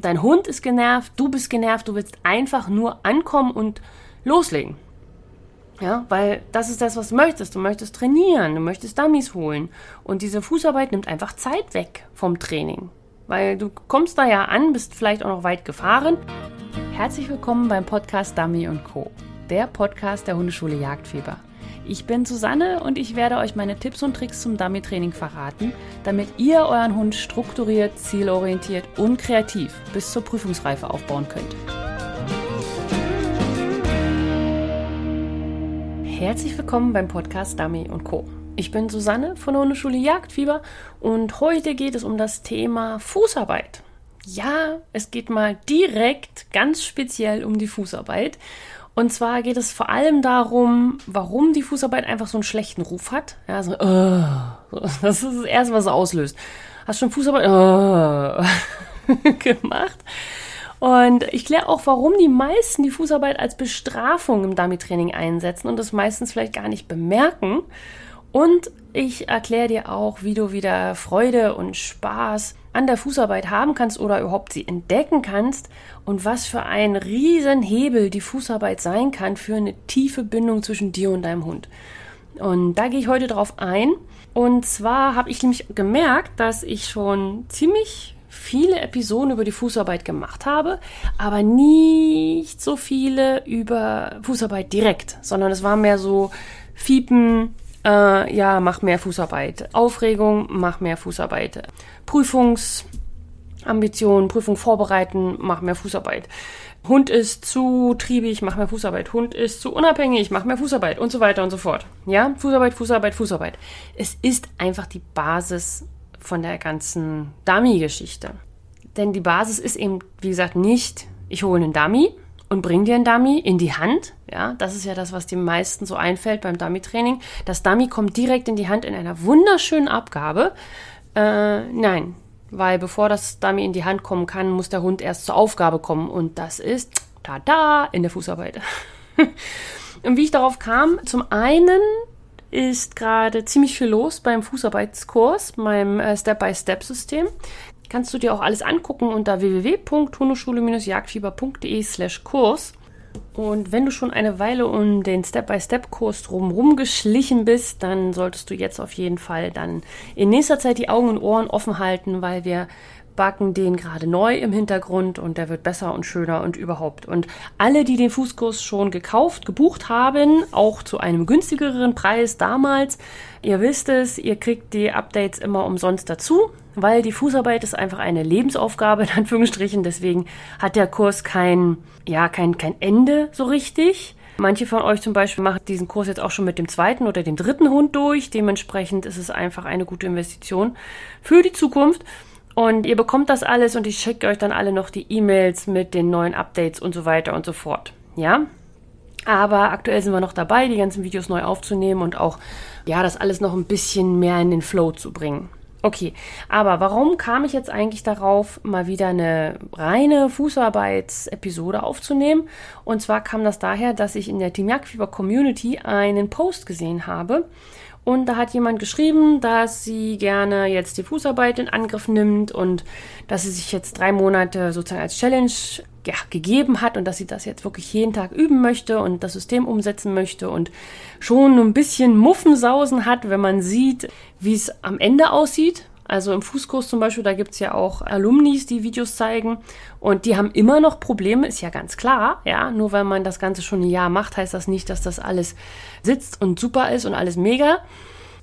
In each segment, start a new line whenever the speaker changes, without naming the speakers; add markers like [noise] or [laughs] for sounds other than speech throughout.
dein Hund ist genervt, du bist genervt, du willst einfach nur ankommen und loslegen. Ja, weil das ist das, was du möchtest. Du möchtest trainieren, du möchtest Dummies holen. Und diese Fußarbeit nimmt einfach Zeit weg vom Training. Weil du kommst da ja an, bist vielleicht auch noch weit gefahren. Herzlich willkommen beim Podcast Dummy Co. Der Podcast der Hundeschule Jagdfieber. Ich bin Susanne und ich werde euch meine Tipps und Tricks zum Dummy-Training verraten, damit ihr euren Hund strukturiert, zielorientiert und kreativ bis zur Prüfungsreife aufbauen könnt. Herzlich willkommen beim Podcast Dummy Co. Ich bin Susanne von der Hundeschule Jagdfieber und heute geht es um das Thema Fußarbeit. Ja, es geht mal direkt ganz speziell um die Fußarbeit. Und zwar geht es vor allem darum, warum die Fußarbeit einfach so einen schlechten Ruf hat. Ja, so, uh, [laughs] das ist das Erste, was es auslöst. Hast schon Fußarbeit uh, [laughs] gemacht? Und ich kläre auch, warum die meisten die Fußarbeit als Bestrafung im Dummy-Training einsetzen und das meistens vielleicht gar nicht bemerken. Und ich erkläre dir auch, wie du wieder Freude und Spaß an der Fußarbeit haben kannst oder überhaupt sie entdecken kannst und was für ein Riesenhebel die Fußarbeit sein kann für eine tiefe Bindung zwischen dir und deinem Hund. Und da gehe ich heute drauf ein. Und zwar habe ich nämlich gemerkt, dass ich schon ziemlich viele Episoden über die Fußarbeit gemacht habe, aber nicht so viele über Fußarbeit direkt, sondern es war mehr so Fiepen, äh, ja, mach mehr Fußarbeit. Aufregung, mach mehr Fußarbeit. Prüfungsambitionen, Prüfung vorbereiten, mach mehr Fußarbeit. Hund ist zu triebig, mach mehr Fußarbeit. Hund ist zu unabhängig, mach mehr Fußarbeit und so weiter und so fort. Ja, Fußarbeit, Fußarbeit, Fußarbeit. Es ist einfach die Basis von der ganzen Dummy-Geschichte. Denn die Basis ist eben, wie gesagt, nicht, ich hole einen Dummy, und bring dir einen Dummy in die Hand. Ja, das ist ja das, was den meisten so einfällt beim Dummy-Training. Das Dummy kommt direkt in die Hand in einer wunderschönen Abgabe. Äh, nein, weil bevor das Dummy in die Hand kommen kann, muss der Hund erst zur Aufgabe kommen. Und das ist, tada, in der Fußarbeit. [laughs] und wie ich darauf kam, zum einen ist gerade ziemlich viel los beim Fußarbeitskurs, meinem äh, Step-by-Step-System kannst du dir auch alles angucken unter www.hundeschule-jagdfieber.de slash Kurs. Und wenn du schon eine Weile um den Step-by-Step-Kurs drumherum geschlichen bist, dann solltest du jetzt auf jeden Fall dann in nächster Zeit die Augen und Ohren offen halten, weil wir backen den gerade neu im Hintergrund und der wird besser und schöner und überhaupt. Und alle, die den Fußkurs schon gekauft, gebucht haben, auch zu einem günstigeren Preis damals, ihr wisst es, ihr kriegt die Updates immer umsonst dazu weil die Fußarbeit ist einfach eine Lebensaufgabe, in Anführungsstrichen. Deswegen hat der Kurs kein, ja, kein, kein Ende so richtig. Manche von euch zum Beispiel machen diesen Kurs jetzt auch schon mit dem zweiten oder dem dritten Hund durch. Dementsprechend ist es einfach eine gute Investition für die Zukunft. Und ihr bekommt das alles und ich schicke euch dann alle noch die E-Mails mit den neuen Updates und so weiter und so fort. Ja? Aber aktuell sind wir noch dabei, die ganzen Videos neu aufzunehmen und auch, ja, das alles noch ein bisschen mehr in den Flow zu bringen. Okay, aber warum kam ich jetzt eigentlich darauf, mal wieder eine reine Fußarbeitsepisode aufzunehmen? Und zwar kam das daher, dass ich in der Team Jagdfieber Community einen Post gesehen habe. Und da hat jemand geschrieben, dass sie gerne jetzt die Fußarbeit in Angriff nimmt und dass sie sich jetzt drei Monate sozusagen als Challenge ja, gegeben hat und dass sie das jetzt wirklich jeden Tag üben möchte und das System umsetzen möchte und schon ein bisschen Muffensausen hat, wenn man sieht, wie es am Ende aussieht. Also im Fußkurs zum Beispiel, da gibt's ja auch Alumnis, die Videos zeigen und die haben immer noch Probleme, ist ja ganz klar. Ja, nur weil man das Ganze schon ein Jahr macht, heißt das nicht, dass das alles sitzt und super ist und alles mega,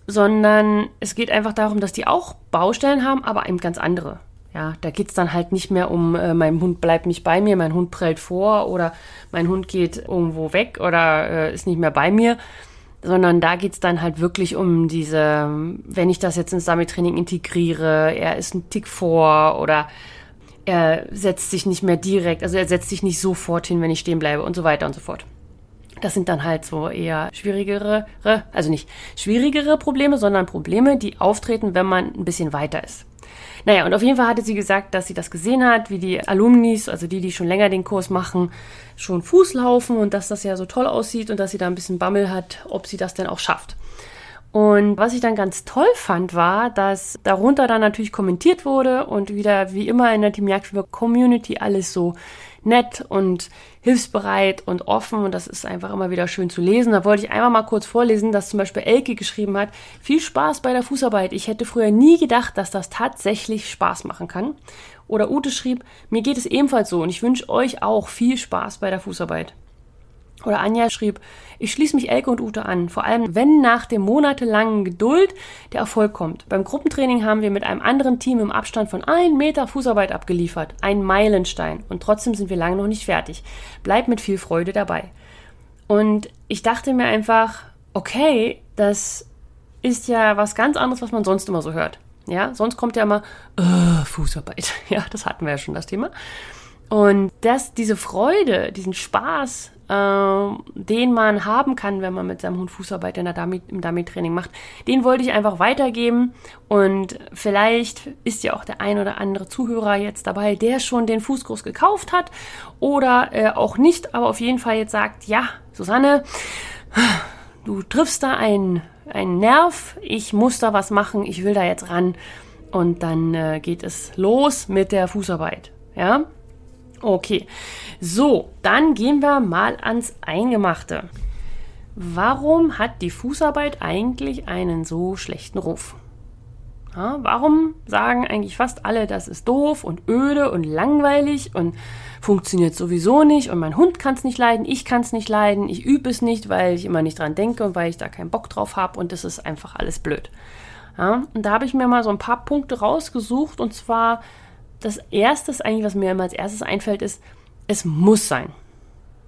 sondern es geht einfach darum, dass die auch Baustellen haben, aber eben ganz andere. Ja, da geht's dann halt nicht mehr um, äh, mein Hund bleibt nicht bei mir, mein Hund prellt vor oder mein Hund geht irgendwo weg oder äh, ist nicht mehr bei mir, sondern da geht's dann halt wirklich um diese, wenn ich das jetzt ins Dummy-Training integriere, er ist ein Tick vor oder er setzt sich nicht mehr direkt, also er setzt sich nicht sofort hin, wenn ich stehen bleibe und so weiter und so fort. Das sind dann halt so eher schwierigere, also nicht schwierigere Probleme, sondern Probleme, die auftreten, wenn man ein bisschen weiter ist. Naja, und auf jeden Fall hatte sie gesagt, dass sie das gesehen hat, wie die Alumnis, also die, die schon länger den Kurs machen, schon Fuß laufen und dass das ja so toll aussieht und dass sie da ein bisschen Bammel hat, ob sie das denn auch schafft. Und was ich dann ganz toll fand, war, dass darunter dann natürlich kommentiert wurde und wieder wie immer in der Team Jagdfieber Community alles so nett und hilfsbereit und offen und das ist einfach immer wieder schön zu lesen. Da wollte ich einmal mal kurz vorlesen, dass zum Beispiel Elke geschrieben hat, viel Spaß bei der Fußarbeit. Ich hätte früher nie gedacht, dass das tatsächlich Spaß machen kann. Oder Ute schrieb, mir geht es ebenfalls so und ich wünsche euch auch viel Spaß bei der Fußarbeit. Oder Anja schrieb, ich schließe mich Elke und Ute an, vor allem wenn nach dem monatelangen Geduld der Erfolg kommt. Beim Gruppentraining haben wir mit einem anderen Team im Abstand von einem Meter Fußarbeit abgeliefert. Ein Meilenstein. Und trotzdem sind wir lange noch nicht fertig. Bleibt mit viel Freude dabei. Und ich dachte mir einfach, okay, das ist ja was ganz anderes, was man sonst immer so hört. Ja, sonst kommt ja immer äh, Fußarbeit. [laughs] Ja, das hatten wir ja schon das Thema. Und das, diese Freude, diesen Spaß, den man haben kann, wenn man mit seinem Hund Fußarbeit in der Dummy, im Dummy-Training macht, den wollte ich einfach weitergeben. Und vielleicht ist ja auch der ein oder andere Zuhörer jetzt dabei, der schon den Fußkurs gekauft hat oder äh, auch nicht, aber auf jeden Fall jetzt sagt, ja, Susanne, du triffst da einen, einen Nerv, ich muss da was machen, ich will da jetzt ran. Und dann äh, geht es los mit der Fußarbeit. Ja, Okay, so, dann gehen wir mal ans Eingemachte. Warum hat die Fußarbeit eigentlich einen so schlechten Ruf? Ja, warum sagen eigentlich fast alle, das ist doof und öde und langweilig und funktioniert sowieso nicht und mein Hund kann es nicht leiden, ich kann es nicht leiden, ich übe es nicht, weil ich immer nicht dran denke und weil ich da keinen Bock drauf habe und das ist einfach alles blöd. Ja, und da habe ich mir mal so ein paar Punkte rausgesucht und zwar das Erste, eigentlich, was mir immer als erstes einfällt, ist, es muss sein.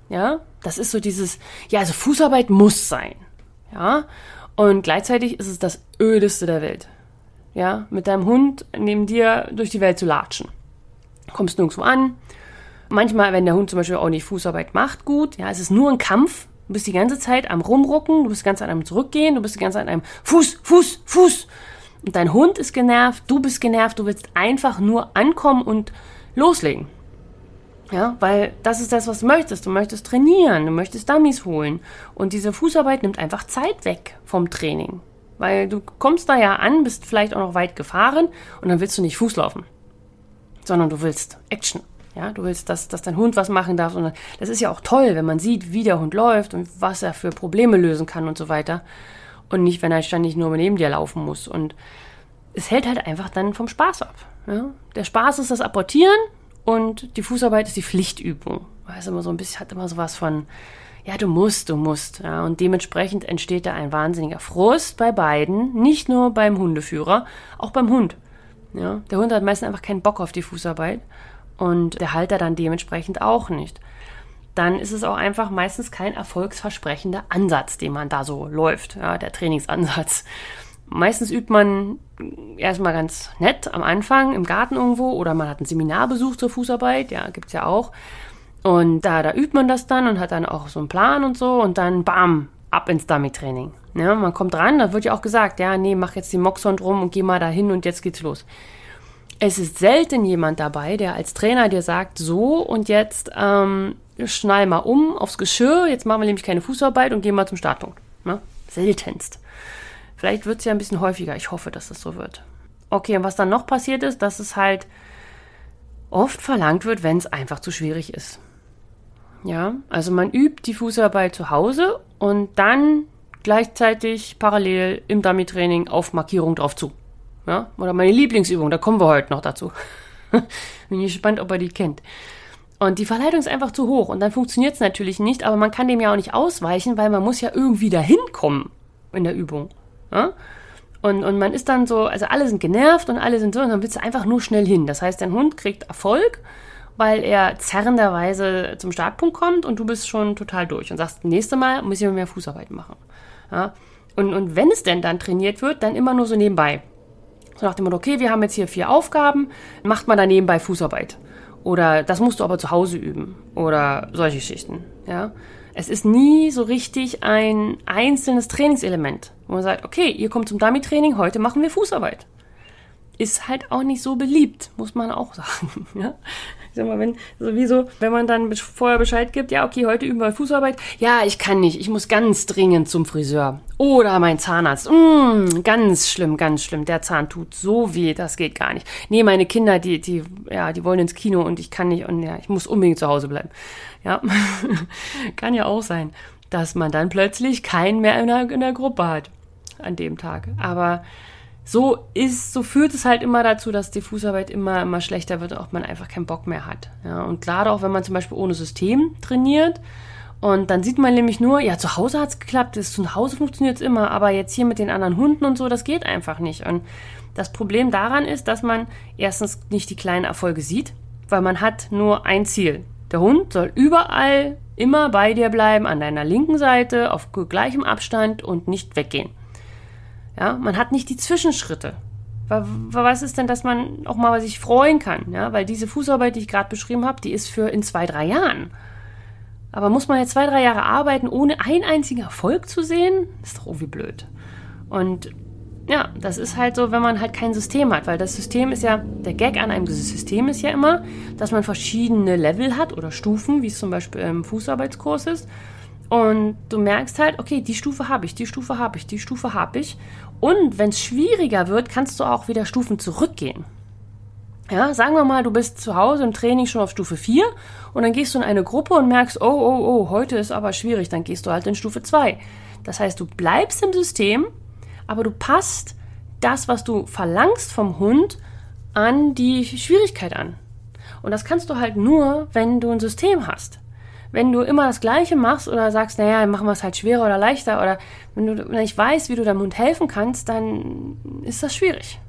Ja, das ist so dieses, ja, also Fußarbeit muss sein. Ja, und gleichzeitig ist es das ödeste der Welt. Ja, mit deinem Hund neben dir durch die Welt zu latschen. Kommst nirgendwo an. Manchmal, wenn der Hund zum Beispiel auch nicht Fußarbeit macht, gut, ja, es ist nur ein Kampf. Du bist die ganze Zeit am Rumrucken, du bist die ganze Zeit am Zurückgehen, du bist die ganze Zeit einem Fuß, Fuß, Fuß. Dein Hund ist genervt, du bist genervt, du willst einfach nur ankommen und loslegen. Ja, weil das ist das, was du möchtest. Du möchtest trainieren, du möchtest Dummies holen. Und diese Fußarbeit nimmt einfach Zeit weg vom Training. Weil du kommst da ja an, bist vielleicht auch noch weit gefahren und dann willst du nicht Fuß laufen. Sondern du willst Action. Ja, du willst, dass, dass dein Hund was machen darf. Und das ist ja auch toll, wenn man sieht, wie der Hund läuft und was er für Probleme lösen kann und so weiter und nicht, wenn er ständig nur neben dir laufen muss. Und es hält halt einfach dann vom Spaß ab. Ja? Der Spaß ist das Apportieren und die Fußarbeit ist die Pflichtübung. Weiß immer so ein bisschen, hat immer so was von, ja, du musst, du musst. Ja? Und dementsprechend entsteht da ein wahnsinniger Frust bei beiden, nicht nur beim Hundeführer, auch beim Hund. Ja? Der Hund hat meistens einfach keinen Bock auf die Fußarbeit und der Halter dann dementsprechend auch nicht dann ist es auch einfach meistens kein erfolgsversprechender Ansatz, den man da so läuft, ja, der Trainingsansatz. Meistens übt man erstmal ganz nett am Anfang im Garten irgendwo oder man hat ein Seminarbesuch zur Fußarbeit, ja, gibt's ja auch. Und da, da übt man das dann und hat dann auch so einen Plan und so und dann bam, ab ins Dummy-Training. Ja, man kommt ran, da wird ja auch gesagt, ja, nee, mach jetzt den Moxhund rum und geh mal dahin und jetzt geht's los. Es ist selten jemand dabei, der als Trainer dir sagt, so und jetzt ähm, schnall mal um aufs Geschirr, jetzt machen wir nämlich keine Fußarbeit und gehen mal zum Startpunkt. Ne? Seltenst. Vielleicht wird es ja ein bisschen häufiger. Ich hoffe, dass das so wird. Okay, und was dann noch passiert ist, dass es halt oft verlangt wird, wenn es einfach zu schwierig ist. Ja, also man übt die Fußarbeit zu Hause und dann gleichzeitig parallel im Dummy-Training auf Markierung drauf zu. Ja, oder meine Lieblingsübung, da kommen wir heute noch dazu. [laughs] Bin gespannt, ob er die kennt. Und die Verleitung ist einfach zu hoch und dann funktioniert es natürlich nicht, aber man kann dem ja auch nicht ausweichen, weil man muss ja irgendwie dahin kommen in der Übung. Ja? Und, und man ist dann so, also alle sind genervt und alle sind so, und dann willst du einfach nur schnell hin. Das heißt, dein Hund kriegt Erfolg, weil er zerrenderweise zum Startpunkt kommt und du bist schon total durch und sagst, nächstes Mal muss ich mehr Fußarbeit machen. Ja? Und, und wenn es denn dann trainiert wird, dann immer nur so nebenbei. So nach dem Motto, okay, wir haben jetzt hier vier Aufgaben, macht man da nebenbei Fußarbeit. Oder das musst du aber zu Hause üben. Oder solche Geschichten. Ja. Es ist nie so richtig ein einzelnes Trainingselement, wo man sagt, okay, ihr kommt zum Dummy-Training, heute machen wir Fußarbeit. Ist halt auch nicht so beliebt, muss man auch sagen. [laughs] Ja? Ich sag mal, wenn, sowieso, wenn man dann vorher Bescheid gibt, ja, okay, heute üben wir Fußarbeit. Ja, ich kann nicht, ich muss ganz dringend zum Friseur. Oder mein Zahnarzt. Mm, ganz schlimm, ganz schlimm. Der Zahn tut so weh, das geht gar nicht. Nee, meine Kinder, die, die, ja, die wollen ins Kino und ich kann nicht und ja, ich muss unbedingt zu Hause bleiben. Ja, [laughs] kann ja auch sein, dass man dann plötzlich keinen mehr in der, in der Gruppe hat an dem Tag. Aber so ist, so führt es halt immer dazu, dass die Fußarbeit immer, immer schlechter wird und auch man einfach keinen Bock mehr hat. Ja, und gerade auch, wenn man zum Beispiel ohne System trainiert und dann sieht man nämlich nur, ja, zu Hause hat es geklappt, zu Hause funktioniert es immer, aber jetzt hier mit den anderen Hunden und so, das geht einfach nicht. Und das Problem daran ist, dass man erstens nicht die kleinen Erfolge sieht, weil man hat nur ein Ziel. Der Hund soll überall immer bei dir bleiben, an deiner linken Seite, auf gleichem Abstand und nicht weggehen. Ja, man hat nicht die Zwischenschritte. Was ist denn, dass man auch mal sich freuen kann? Ja, weil diese Fußarbeit, die ich gerade beschrieben habe, die ist für in zwei, drei Jahren. Aber muss man jetzt zwei, drei Jahre arbeiten, ohne einen einzigen Erfolg zu sehen? Ist doch irgendwie blöd. Und ja, das ist halt so, wenn man halt kein System hat, weil das System ist ja, der Gag an einem System ist ja immer, dass man verschiedene Level hat oder Stufen, wie es zum Beispiel im Fußarbeitskurs ist. Und du merkst halt, okay, die Stufe habe ich, die Stufe habe ich, die Stufe habe ich. Und wenn es schwieriger wird, kannst du auch wieder Stufen zurückgehen. Ja, sagen wir mal, du bist zu Hause im Training schon auf Stufe 4 und dann gehst du in eine Gruppe und merkst, oh, oh, oh, heute ist aber schwierig, dann gehst du halt in Stufe 2. Das heißt, du bleibst im System, aber du passt das, was du verlangst vom Hund, an die Schwierigkeit an. Und das kannst du halt nur, wenn du ein System hast wenn du immer das Gleiche machst oder sagst, naja, machen wir es halt schwerer oder leichter oder wenn du nicht weißt, wie du deinem Hund helfen kannst, dann ist das schwierig.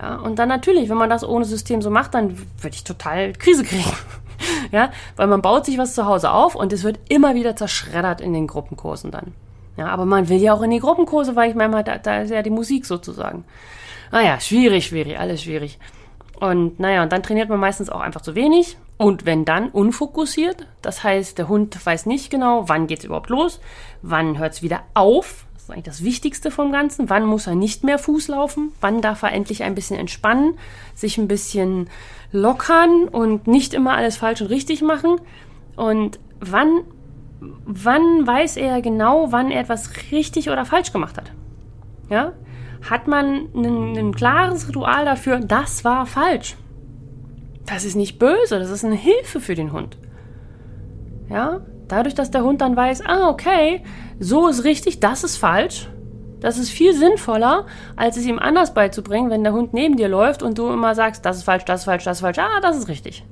Ja, und dann natürlich, wenn man das ohne System so macht, dann würde ich total Krise kriegen. [laughs] ja, weil man baut sich was zu Hause auf und es wird immer wieder zerschreddert in den Gruppenkursen dann. Ja, aber man will ja auch in die Gruppenkurse, weil ich meine, da, da ist ja die Musik sozusagen. Naja, schwierig, schwierig, alles schwierig. Und naja, und dann trainiert man meistens auch einfach zu wenig. Und wenn dann unfokussiert, das heißt, der Hund weiß nicht genau, wann geht es überhaupt los, wann hört es wieder auf. Das ist eigentlich das Wichtigste vom Ganzen. Wann muss er nicht mehr Fuß laufen? Wann darf er endlich ein bisschen entspannen, sich ein bisschen lockern und nicht immer alles falsch und richtig machen? Und wann, wann weiß er genau, wann er etwas richtig oder falsch gemacht hat? Ja? hat man ein, ein klares Ritual dafür, das war falsch. Das ist nicht böse, das ist eine Hilfe für den Hund. Ja, dadurch, dass der Hund dann weiß, ah, okay, so ist richtig, das ist falsch. Das ist viel sinnvoller, als es ihm anders beizubringen, wenn der Hund neben dir läuft und du immer sagst, das ist falsch, das ist falsch, das ist falsch, ah, das ist richtig.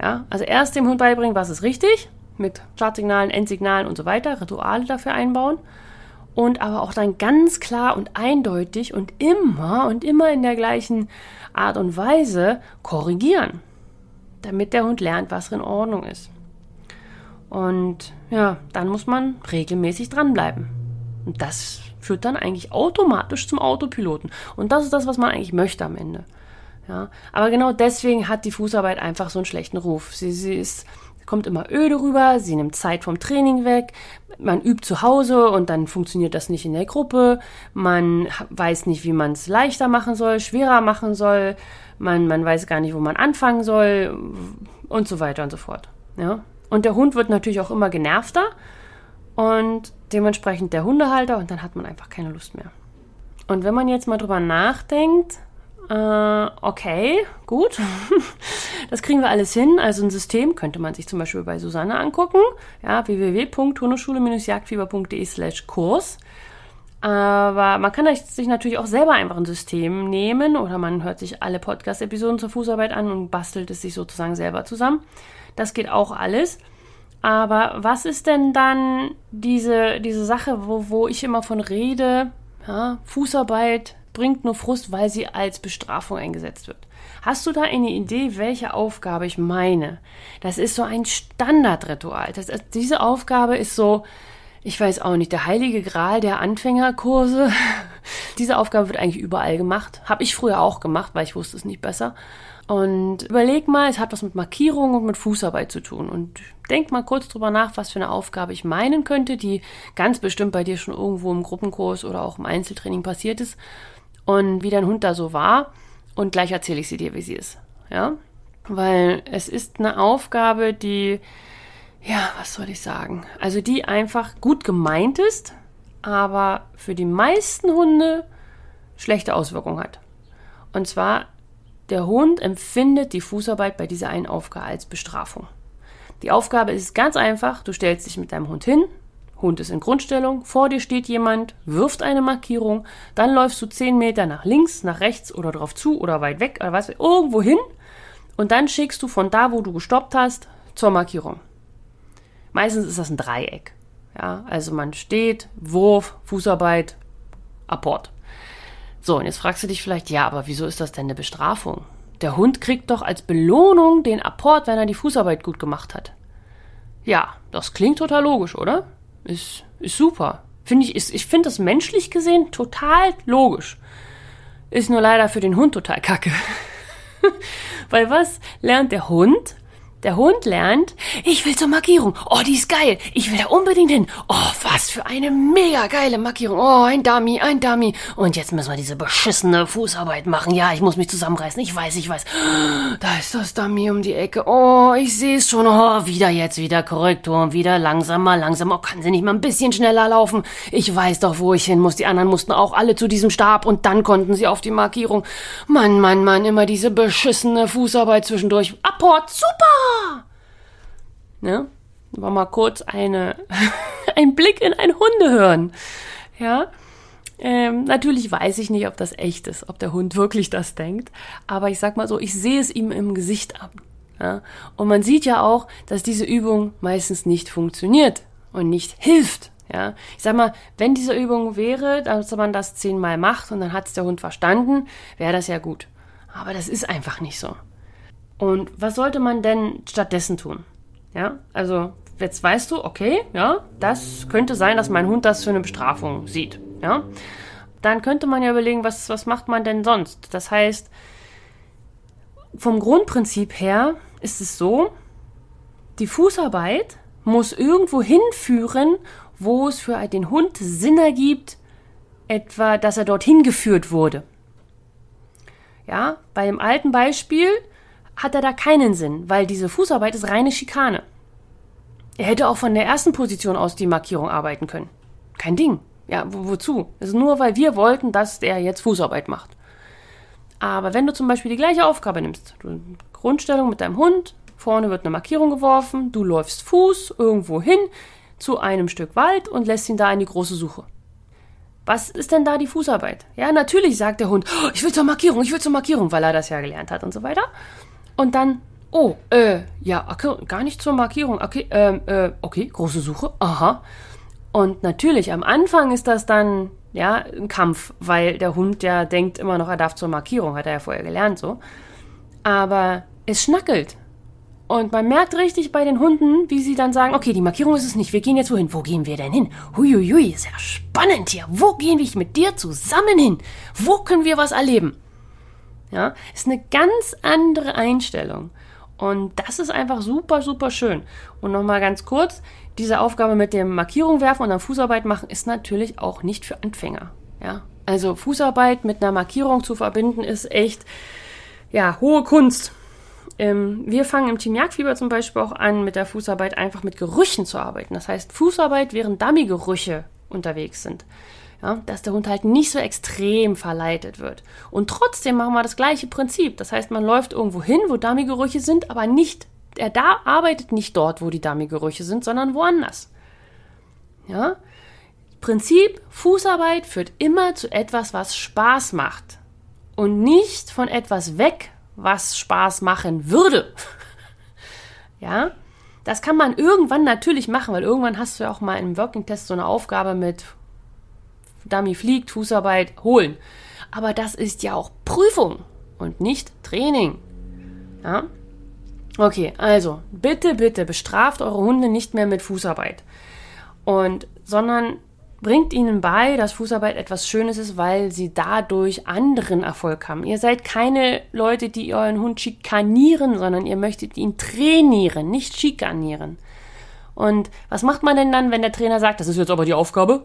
Ja, also erst dem Hund beibringen, was ist richtig, mit Startsignalen, Endsignalen und so weiter, Rituale dafür einbauen und aber auch dann ganz klar und eindeutig und immer und immer in der gleichen Art und Weise korrigieren, damit der Hund lernt, was in Ordnung ist. Und ja, dann muss man regelmäßig dranbleiben. Und das führt dann eigentlich automatisch zum Autopiloten. Und das ist das, was man eigentlich möchte am Ende. Ja, aber genau deswegen hat die Fußarbeit einfach so einen schlechten Ruf. Sie, sie ist kommt immer öde rüber, sie nimmt Zeit vom Training weg, man übt zu Hause und dann funktioniert das nicht in der Gruppe, man weiß nicht, wie man es leichter machen soll, schwerer machen soll, man, man weiß gar nicht, wo man anfangen soll und so weiter und so fort. Ja? Und der Hund wird natürlich auch immer genervter und dementsprechend der Hundehalter und dann hat man einfach keine Lust mehr. Und wenn man jetzt mal drüber nachdenkt, äh, okay, gut. [laughs] Das kriegen wir alles hin. Also ein System könnte man sich zum Beispiel bei Susanne angucken. Ja, www.hundeschule-jagdfieber.de slash Kurs. Aber man kann sich natürlich auch selber einfach ein System nehmen oder man hört sich alle Podcast-Episoden zur Fußarbeit an und bastelt es sich sozusagen selber zusammen. Das geht auch alles. Aber was ist denn dann diese, diese Sache, wo, wo ich immer von rede? Ja, Fußarbeit, bringt nur Frust, weil sie als Bestrafung eingesetzt wird. Hast du da eine Idee, welche Aufgabe ich meine? Das ist so ein Standardritual. Das, diese Aufgabe ist so, ich weiß auch nicht, der heilige Gral der Anfängerkurse. [laughs] diese Aufgabe wird eigentlich überall gemacht. Habe ich früher auch gemacht, weil ich wusste es nicht besser. Und überleg mal, es hat was mit Markierung und mit Fußarbeit zu tun. Und denk mal kurz drüber nach, was für eine Aufgabe ich meinen könnte, die ganz bestimmt bei dir schon irgendwo im Gruppenkurs oder auch im Einzeltraining passiert ist und wie dein Hund da so war. und gleich erzähle ich sie dir, wie sie ist. Ja? Weil es ist eine Aufgabe, die, ja, was soll ich sagen? Also die einfach gut gemeint ist, aber für die meisten Hunde schlechte Auswirkungen hat. Und zwar, der Hund empfindet die Fußarbeit bei dieser einen Aufgabe als Bestrafung. Die Aufgabe ist ganz einfach, du stellst dich mit deinem Hund hin, Hund ist in Grundstellung, vor dir steht jemand, wirft eine Markierung, dann läufst du 10 Meter nach links, nach rechts oder drauf zu oder weit weg oder was, irgendwo hin und dann schickst du von da, wo du gestoppt hast, zur Markierung. Meistens ist das ein Dreieck. Ja, also man steht, Wurf, Fußarbeit, Apport. So, und jetzt fragst du dich vielleicht, ja, aber wieso ist das denn eine Bestrafung? Der Hund kriegt doch als Belohnung den Apport, wenn er die Fußarbeit gut gemacht hat. Ja, das klingt total logisch, oder? Ist, ist super. Finde ich, ist, ich finde das menschlich gesehen total logisch. Ist nur leider für den Hund total kacke. [laughs] Weil was lernt der Hund? Der Hund lernt, ich will zur Markierung. Oh, die ist geil. Ich will da unbedingt hin. Oh, was für eine mega geile Markierung. Oh, ein Dummy, ein Dummy. Und jetzt müssen wir diese beschissene Fußarbeit machen. Ja, ich muss mich zusammenreißen. Ich weiß, ich weiß. Da ist das Dummy um die Ecke. Oh, ich sehe es schon. Oh, wieder jetzt, wieder Korrektur. Wieder langsamer, langsamer. Oh, kann sie nicht mal ein bisschen schneller laufen? Ich weiß doch, wo ich hin muss. Die anderen mussten auch alle zu diesem Stab und dann konnten sie auf die Markierung. Mann, Mann, Mann, immer diese beschissene Fußarbeit zwischendurch. Apport, super! Ne? War mal kurz eine, [laughs] ein Blick in ein Hundehören. Ja. Ähm, natürlich weiß ich nicht, ob das echt ist, ob der Hund wirklich das denkt. Aber ich sag mal so, ich sehe es ihm im Gesicht an. Ja? Und man sieht ja auch, dass diese Übung meistens nicht funktioniert und nicht hilft. Ja, ich sag mal, wenn diese Übung wäre, dass man das zehnmal macht und dann hat es der Hund verstanden, wäre das ja gut. Aber das ist einfach nicht so. Und was sollte man denn stattdessen tun? Ja, also jetzt weißt du, okay, ja, das könnte sein, dass mein Hund das für eine Bestrafung sieht. Ja, dann könnte man ja überlegen, was, was macht man denn sonst? Das heißt, vom Grundprinzip her ist es so, die Fußarbeit muss irgendwo hinführen, wo es für den Hund Sinn ergibt, etwa, dass er dorthin geführt wurde. Ja, bei dem alten Beispiel hat er da keinen Sinn, weil diese Fußarbeit ist reine Schikane. Er hätte auch von der ersten Position aus die Markierung arbeiten können. Kein Ding. Ja, wo, wozu? Das ist nur, weil wir wollten, dass der jetzt Fußarbeit macht. Aber wenn du zum Beispiel die gleiche Aufgabe nimmst, du Grundstellung mit deinem Hund, vorne wird eine Markierung geworfen, du läufst Fuß irgendwo hin zu einem Stück Wald und lässt ihn da in die große Suche. Was ist denn da die Fußarbeit? Ja, natürlich sagt der Hund, oh, ich will zur Markierung, ich will zur Markierung, weil er das ja gelernt hat und so weiter. Und dann, oh, äh, ja, okay, gar nicht zur Markierung. Okay, ähm, äh, okay, große Suche, aha. Und natürlich, am Anfang ist das dann, ja, ein Kampf, weil der Hund ja denkt immer noch, er darf zur Markierung, hat er ja vorher gelernt so. Aber es schnackelt. Und man merkt richtig bei den Hunden, wie sie dann sagen, okay, die Markierung ist es nicht, wir gehen jetzt wohin? Wo gehen wir denn hin? Huiuiui, ist ja spannend hier. Wo gehen wir mit dir zusammen hin? Wo können wir was erleben? Ja, ist eine ganz andere Einstellung. Und das ist einfach super, super schön. Und nochmal ganz kurz, diese Aufgabe mit dem Markierung werfen und dann Fußarbeit machen ist natürlich auch nicht für Anfänger. Ja, also Fußarbeit mit einer Markierung zu verbinden ist echt, ja, hohe Kunst. Ähm, wir fangen im Team Jagdfieber zum Beispiel auch an, mit der Fußarbeit einfach mit Gerüchen zu arbeiten. Das heißt, Fußarbeit, während Dummy-Gerüche unterwegs sind ja, dass der Hund halt nicht so extrem verleitet wird. Und trotzdem machen wir das gleiche Prinzip. Das heißt, man läuft irgendwo hin, wo Dummy-Gerüche sind, aber nicht, er da arbeitet nicht dort, wo die Dummy-Gerüche sind, sondern woanders. Ja? Prinzip Fußarbeit führt immer zu etwas, was Spaß macht. Und nicht von etwas weg, was Spaß machen würde. [laughs] ja? Das kann man irgendwann natürlich machen, weil irgendwann hast du ja auch mal im Working Test so eine Aufgabe mit Dummy fliegt, Fußarbeit holen. Aber das ist ja auch Prüfung und nicht Training. Ja? Okay, also bitte, bitte bestraft eure Hunde nicht mehr mit Fußarbeit. Und, sondern bringt ihnen bei, dass Fußarbeit etwas Schönes ist, weil sie dadurch anderen Erfolg haben. Ihr seid keine Leute, die euren Hund schikanieren, sondern ihr möchtet ihn trainieren, nicht schikanieren. Und was macht man denn dann, wenn der Trainer sagt, das ist jetzt aber die Aufgabe?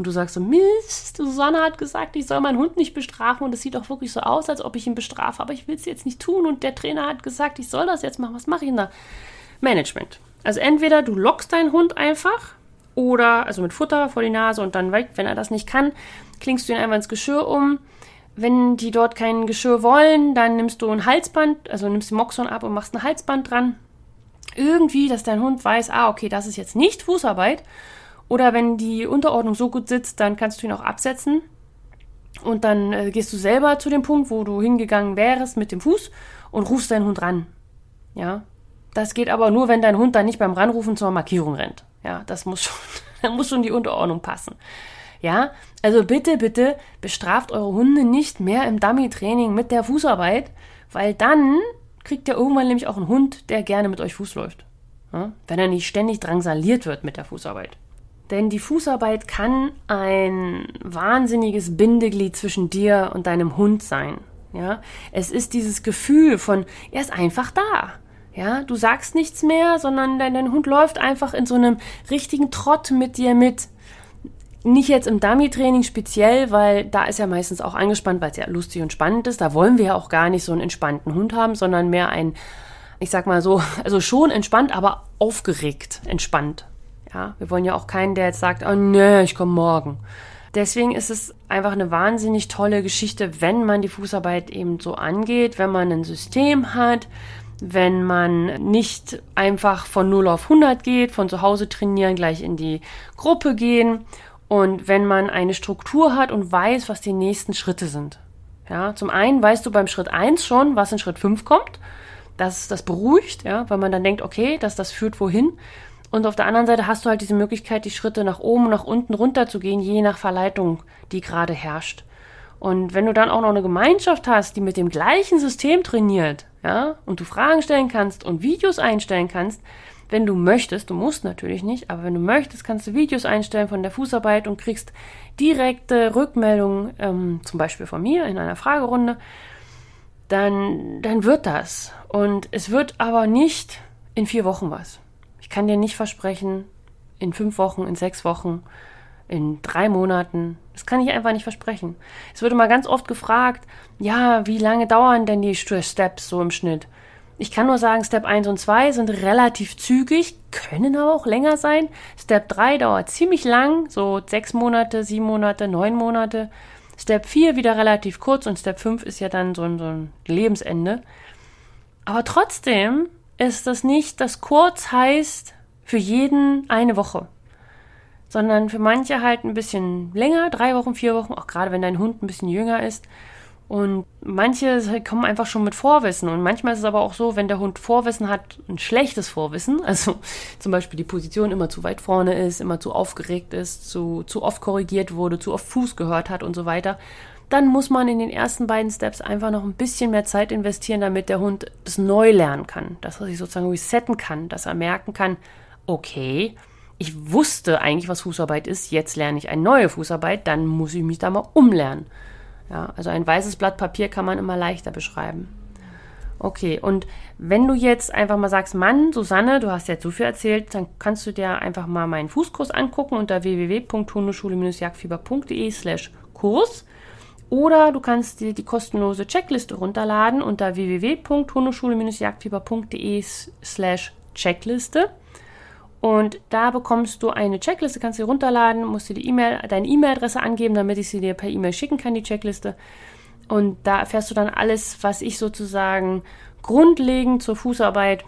Und du sagst so, Mist, Susanne hat gesagt, ich soll meinen Hund nicht bestrafen und es sieht auch wirklich so aus, als ob ich ihn bestrafe, aber ich will es jetzt nicht tun und der Trainer hat gesagt, ich soll das jetzt machen, was mache ich denn da? Management. Also entweder du lockst deinen Hund einfach oder, also mit Futter vor die Nase und dann wenn er das nicht kann, klingst du ihn einfach ins Geschirr um. Wenn die dort kein Geschirr wollen, dann nimmst du ein Halsband, also nimmst den Moxon ab und machst ein Halsband dran. Irgendwie, dass dein Hund weiß, ah, okay, das ist jetzt nicht Fußarbeit oder wenn die Unterordnung so gut sitzt, dann kannst du ihn auch absetzen. Und dann äh, gehst du selber zu dem Punkt, wo du hingegangen wärst mit dem Fuß und rufst deinen Hund ran. Ja. Das geht aber nur, wenn dein Hund dann nicht beim Ranrufen zur Markierung rennt. Ja, das muss schon, [laughs] da muss schon die Unterordnung passen. Ja, also bitte, bitte bestraft eure Hunde nicht mehr im Dummy-Training mit der Fußarbeit, weil dann kriegt ihr irgendwann nämlich auch einen Hund, der gerne mit euch Fuß läuft. Ja? Wenn er nicht ständig drangsaliert wird mit der Fußarbeit. Denn die Fußarbeit kann ein wahnsinniges Bindeglied zwischen dir und deinem Hund sein. Ja, es ist dieses Gefühl von, er ist einfach da. Ja, du sagst nichts mehr, sondern dein, dein Hund läuft einfach in so einem richtigen Trott mit dir mit. Nicht jetzt im Dummy-Training speziell, weil da ist er meistens auch angespannt, weil es ja lustig und spannend ist. Da wollen wir ja auch gar nicht so einen entspannten Hund haben, sondern mehr ein, ich sag mal so, [laughs] also schon entspannt, aber aufgeregt entspannt. Ja, wir wollen ja auch keinen, der jetzt sagt, oh nee, ich komme morgen. Deswegen ist es einfach eine wahnsinnig tolle Geschichte, wenn man die Fußarbeit eben so angeht, wenn man ein System hat, wenn man nicht einfach von 0 auf 100 geht, von zu Hause trainieren, gleich in die Gruppe gehen und wenn man eine Struktur hat und weiß, was die nächsten Schritte sind. Ja, zum einen weißt du beim Schritt 1 schon, was in Schritt 5 kommt. Das, das beruhigt, ja, weil man dann denkt, okay, dass das führt wohin. Und auf der anderen Seite hast du halt diese Möglichkeit, die Schritte nach oben, nach unten runter zu gehen, je nach Verleitung, die gerade herrscht. Und wenn du dann auch noch eine Gemeinschaft hast, die mit dem gleichen System trainiert, ja, und du Fragen stellen kannst und Videos einstellen kannst, wenn du möchtest, du musst natürlich nicht, aber wenn du möchtest, kannst du Videos einstellen von der Fußarbeit und kriegst direkte Rückmeldungen, ähm, zum Beispiel von mir in einer Fragerunde, dann, dann wird das. Und es wird aber nicht in vier Wochen was. Ich kann dir nicht versprechen, in fünf Wochen, in sechs Wochen, in drei Monaten. Das kann ich einfach nicht versprechen. Es wird immer ganz oft gefragt, ja, wie lange dauern denn die Steps so im Schnitt? Ich kann nur sagen, Step 1 und 2 sind relativ zügig, können aber auch länger sein. Step 3 dauert ziemlich lang, so sechs Monate, sieben Monate, neun Monate. Step 4 wieder relativ kurz und Step 5 ist ja dann so ein, so ein Lebensende. Aber trotzdem ist das nicht, dass kurz heißt für jeden eine Woche, sondern für manche halt ein bisschen länger, drei Wochen, vier Wochen, auch gerade wenn dein Hund ein bisschen jünger ist. Und manche kommen einfach schon mit Vorwissen. Und manchmal ist es aber auch so, wenn der Hund Vorwissen hat, ein schlechtes Vorwissen, [laughs] also zum Beispiel die Position immer zu weit vorne ist, immer zu aufgeregt ist, zu, zu oft korrigiert wurde, zu oft Fuß gehört hat und so weiter, dann muss man in den ersten beiden Steps einfach noch ein bisschen mehr Zeit investieren, damit der Hund das neu lernen kann, dass er sich sozusagen resetten kann, dass er merken kann, okay, ich wusste eigentlich, was Fußarbeit ist, jetzt lerne ich eine neue Fußarbeit, dann muss ich mich da mal umlernen. Ja, also ein weißes Blatt Papier kann man immer leichter beschreiben. Okay, und wenn du jetzt einfach mal sagst, Mann, Susanne, du hast jetzt so viel erzählt, dann kannst du dir einfach mal meinen Fußkurs angucken unter www.hundeschule-jagdfieber.de slash Kurs. Oder du kannst dir die kostenlose Checkliste runterladen unter www.hundeschule-jagdfieber.de slash Checkliste. Und da bekommst du eine Checkliste, kannst du runterladen, musst dir die E-Mail, deine E-Mail-Adresse angeben, damit ich sie dir per E-Mail schicken kann, die Checkliste. Und da erfährst du dann alles, was ich sozusagen grundlegend zur Fußarbeit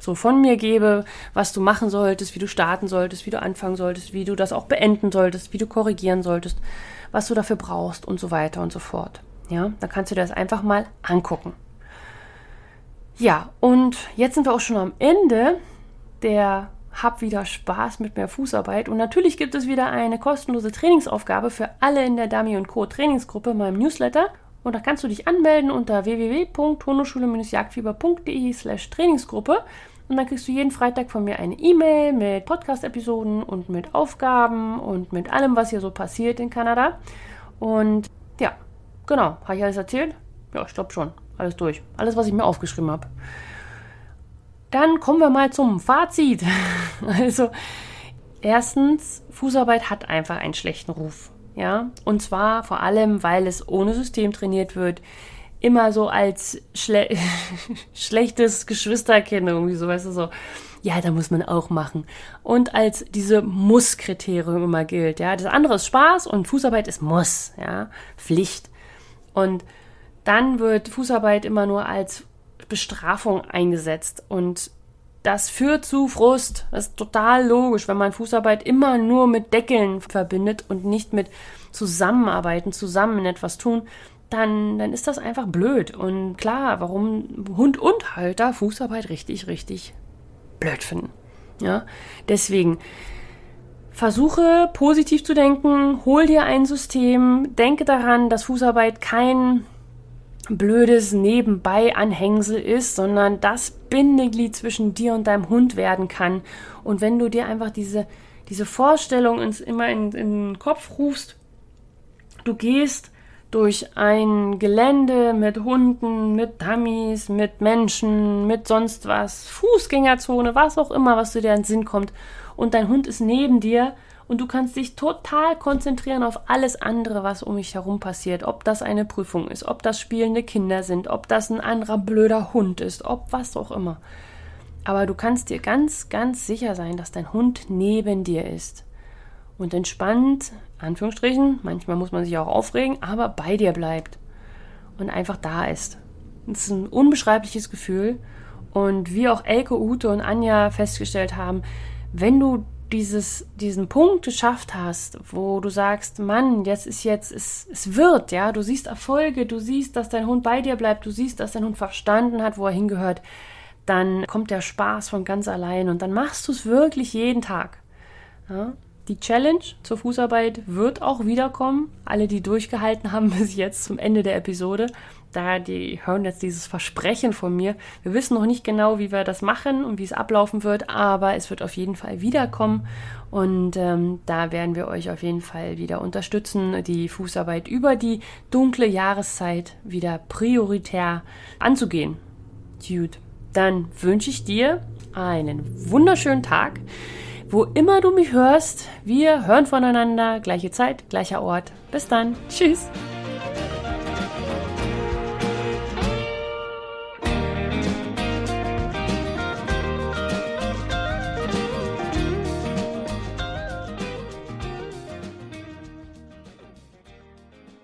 so von mir gebe, was du machen solltest, wie du starten solltest, wie du anfangen solltest, wie du das auch beenden solltest, wie du korrigieren solltest was du dafür brauchst und so weiter und so fort. Ja, da kannst du dir das einfach mal angucken. Ja, und jetzt sind wir auch schon am Ende der Hab wieder Spaß mit mehr Fußarbeit. Und natürlich gibt es wieder eine kostenlose Trainingsaufgabe für alle in der Dummy Co. Trainingsgruppe, meinem Newsletter. Und da kannst du dich anmelden unter www.hundeschule-jagdfieber.de slash Trainingsgruppe. Und dann kriegst du jeden Freitag von mir eine E-Mail mit Podcast-Episoden und mit Aufgaben und mit allem, was hier so passiert in Kanada. Und ja, genau. Habe ich alles erzählt? Ja, ich glaube schon. Alles durch. Alles, was ich mir aufgeschrieben habe. Dann kommen wir mal zum Fazit. [laughs] Also, Erstens, Fußarbeit hat einfach einen schlechten Ruf. Ja, und zwar vor allem, weil es ohne System trainiert wird, immer so als schle [laughs] schlechtes Geschwisterkind irgendwie so, weißt du, so, ja, da muss man auch machen. Und als diese Muss-Kriterium immer gilt, ja. Das andere ist Spaß und Fußarbeit ist Muss, ja, Pflicht. Und dann wird Fußarbeit immer nur als Bestrafung eingesetzt und das führt zu Frust. Das ist total logisch, wenn man Fußarbeit immer nur mit Deckeln verbindet und nicht mit Zusammenarbeiten, zusammen etwas tun, dann, dann ist das einfach blöd. Und klar, warum Hund und Halter Fußarbeit richtig, richtig blöd finden. Ja, deswegen versuche positiv zu denken, hol dir ein System, denke daran, dass Fußarbeit kein blödes Nebenbei-Anhängsel ist, sondern das Bindeglied zwischen dir und deinem Hund werden kann. Und wenn du dir einfach diese, diese Vorstellung ins, immer in, in den Kopf rufst, du gehst durch ein Gelände mit Hunden, mit Dummies, mit Menschen, mit sonst was, Fußgängerzone, was auch immer, was dir in den Sinn kommt. Und dein Hund ist neben dir und du kannst dich total konzentrieren auf alles andere, was um dich herum passiert. Ob das eine Prüfung ist, ob das spielende Kinder sind, ob das ein anderer blöder Hund ist, ob was auch immer. Aber du kannst dir ganz, ganz sicher sein, dass dein Hund neben dir ist und entspannt Anführungsstrichen, manchmal muss man sich auch aufregen, aber bei dir bleibt und einfach da ist. Das ist ein unbeschreibliches Gefühl. Und wie auch Elke, Ute und Anja festgestellt haben, wenn du dieses, diesen Punkt geschafft hast, wo du sagst, Mann, jetzt ist jetzt, es, es wird, ja, du siehst Erfolge, du siehst, dass dein Hund bei dir bleibt, du siehst, dass dein Hund verstanden hat, wo er hingehört, dann kommt der Spaß von ganz allein und dann machst du es wirklich jeden Tag. Ja? Die Challenge zur Fußarbeit wird auch wiederkommen. Alle, die durchgehalten haben [laughs] bis jetzt zum Ende der Episode, da die hören jetzt dieses Versprechen von mir. Wir wissen noch nicht genau, wie wir das machen und wie es ablaufen wird, aber es wird auf jeden Fall wiederkommen und ähm, da werden wir euch auf jeden Fall wieder unterstützen, die Fußarbeit über die dunkle Jahreszeit wieder prioritär anzugehen. Gut, dann wünsche ich dir einen wunderschönen Tag. Wo immer du mich hörst, wir hören voneinander, gleiche Zeit, gleicher Ort. Bis dann. Tschüss.